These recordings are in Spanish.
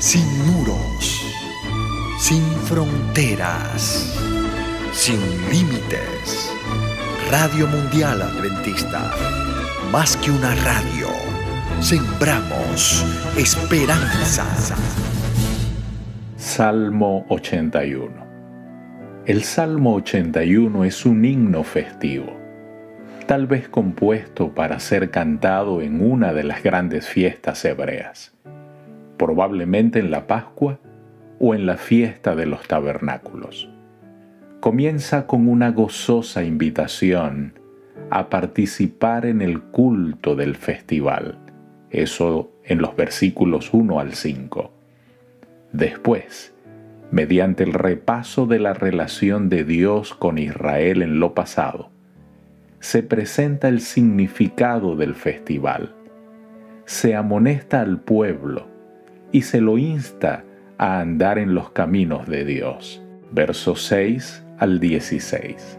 sin muros, sin fronteras, sin límites. Radio Mundial Adventista, más que una radio, sembramos esperanza. Salmo 81 El Salmo 81 es un himno festivo, tal vez compuesto para ser cantado en una de las grandes fiestas hebreas probablemente en la Pascua o en la fiesta de los tabernáculos. Comienza con una gozosa invitación a participar en el culto del festival, eso en los versículos 1 al 5. Después, mediante el repaso de la relación de Dios con Israel en lo pasado, se presenta el significado del festival. Se amonesta al pueblo y se lo insta a andar en los caminos de Dios. Versos 6 al 16.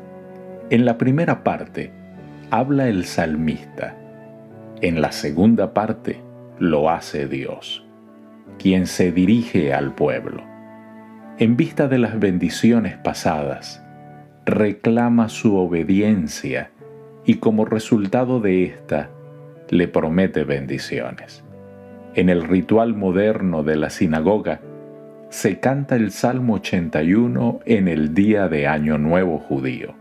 En la primera parte habla el salmista. En la segunda parte lo hace Dios, quien se dirige al pueblo. En vista de las bendiciones pasadas, reclama su obediencia y como resultado de esta, le promete bendiciones. En el ritual moderno de la sinagoga, se canta el Salmo 81 en el día de Año Nuevo judío.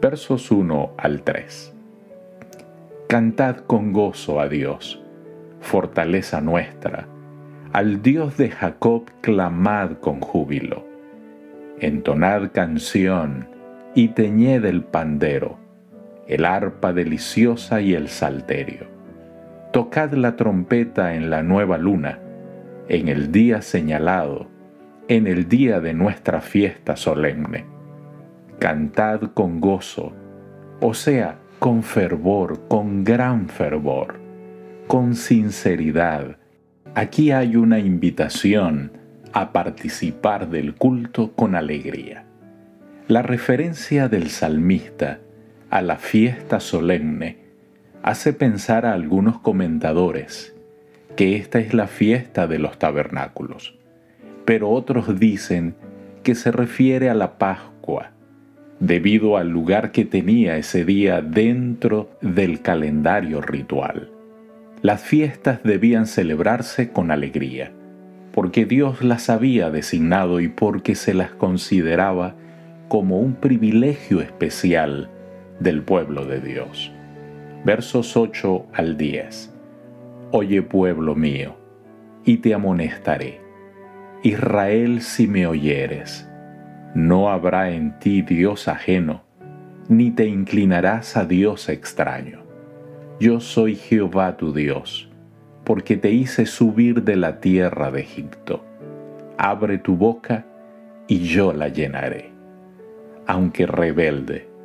Versos 1 al 3. Cantad con gozo a Dios, fortaleza nuestra. Al Dios de Jacob clamad con júbilo. Entonad canción y teñed el pandero, el arpa deliciosa y el salterio tocad la trompeta en la nueva luna, en el día señalado, en el día de nuestra fiesta solemne. Cantad con gozo, o sea, con fervor, con gran fervor, con sinceridad. Aquí hay una invitación a participar del culto con alegría. La referencia del salmista a la fiesta solemne hace pensar a algunos comentadores que esta es la fiesta de los tabernáculos, pero otros dicen que se refiere a la Pascua, debido al lugar que tenía ese día dentro del calendario ritual. Las fiestas debían celebrarse con alegría, porque Dios las había designado y porque se las consideraba como un privilegio especial del pueblo de Dios versos 8 al 10. Oye pueblo mío, y te amonestaré. Israel si me oyeres, no habrá en ti Dios ajeno, ni te inclinarás a Dios extraño. Yo soy Jehová tu Dios, porque te hice subir de la tierra de Egipto. Abre tu boca y yo la llenaré. Aunque rebelde,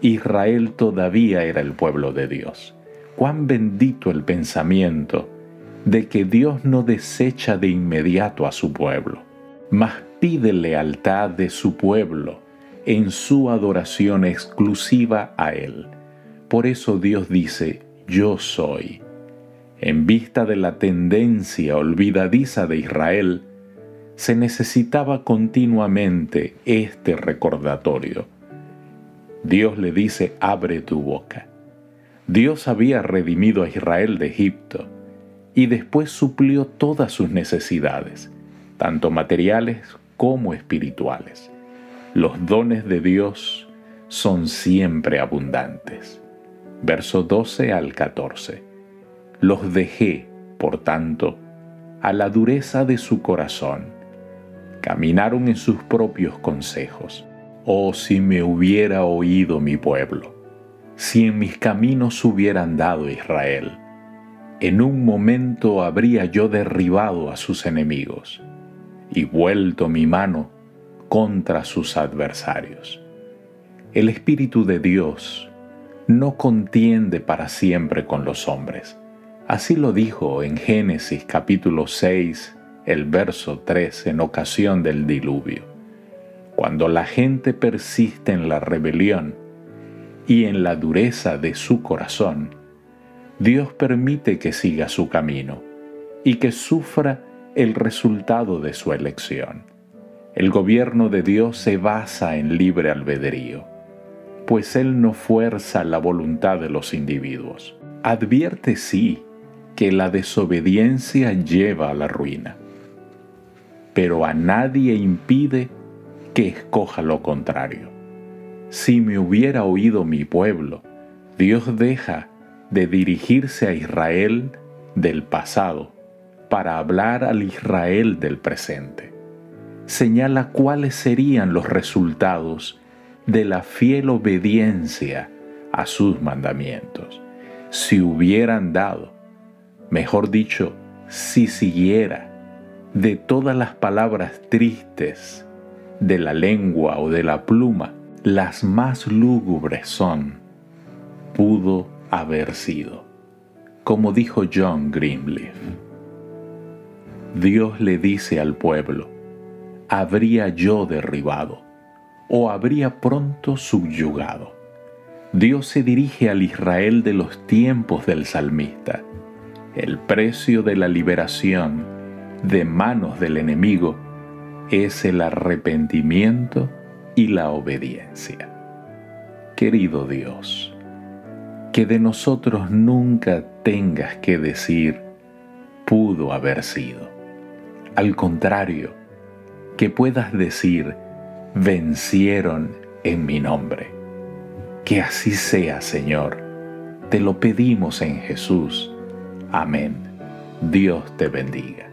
Israel todavía era el pueblo de Dios. Cuán bendito el pensamiento de que Dios no desecha de inmediato a su pueblo, mas pide lealtad de su pueblo en su adoración exclusiva a Él. Por eso Dios dice, yo soy. En vista de la tendencia olvidadiza de Israel, se necesitaba continuamente este recordatorio Dios le dice, abre tu boca. Dios había redimido a Israel de Egipto y después suplió todas sus necesidades, tanto materiales como espirituales. Los dones de Dios son siempre abundantes. Verso 12 al 14. Los dejé, por tanto, a la dureza de su corazón. Caminaron en sus propios consejos Oh, si me hubiera oído mi pueblo, si en mis caminos hubiera andado Israel, en un momento habría yo derribado a sus enemigos y vuelto mi mano contra sus adversarios. El Espíritu de Dios no contiende para siempre con los hombres. Así lo dijo en Génesis capítulo 6, el verso 3, en ocasión del diluvio. Cuando la gente persiste en la rebelión y en la dureza de su corazón, Dios permite que siga su camino y que sufra el resultado de su elección. El gobierno de Dios se basa en libre albedrío, pues Él no fuerza la voluntad de los individuos. Advierte sí que la desobediencia lleva a la ruina, pero a nadie impide que escoja lo contrario. Si me hubiera oído mi pueblo, Dios deja de dirigirse a Israel del pasado para hablar al Israel del presente. Señala cuáles serían los resultados de la fiel obediencia a sus mandamientos. Si hubieran dado, mejor dicho, si siguiera de todas las palabras tristes de la lengua o de la pluma, las más lúgubres son, pudo haber sido, como dijo John Greenleaf. Dios le dice al pueblo, habría yo derribado o habría pronto subyugado. Dios se dirige al Israel de los tiempos del salmista. El precio de la liberación de manos del enemigo es el arrepentimiento y la obediencia. Querido Dios, que de nosotros nunca tengas que decir pudo haber sido. Al contrario, que puedas decir vencieron en mi nombre. Que así sea, Señor. Te lo pedimos en Jesús. Amén. Dios te bendiga.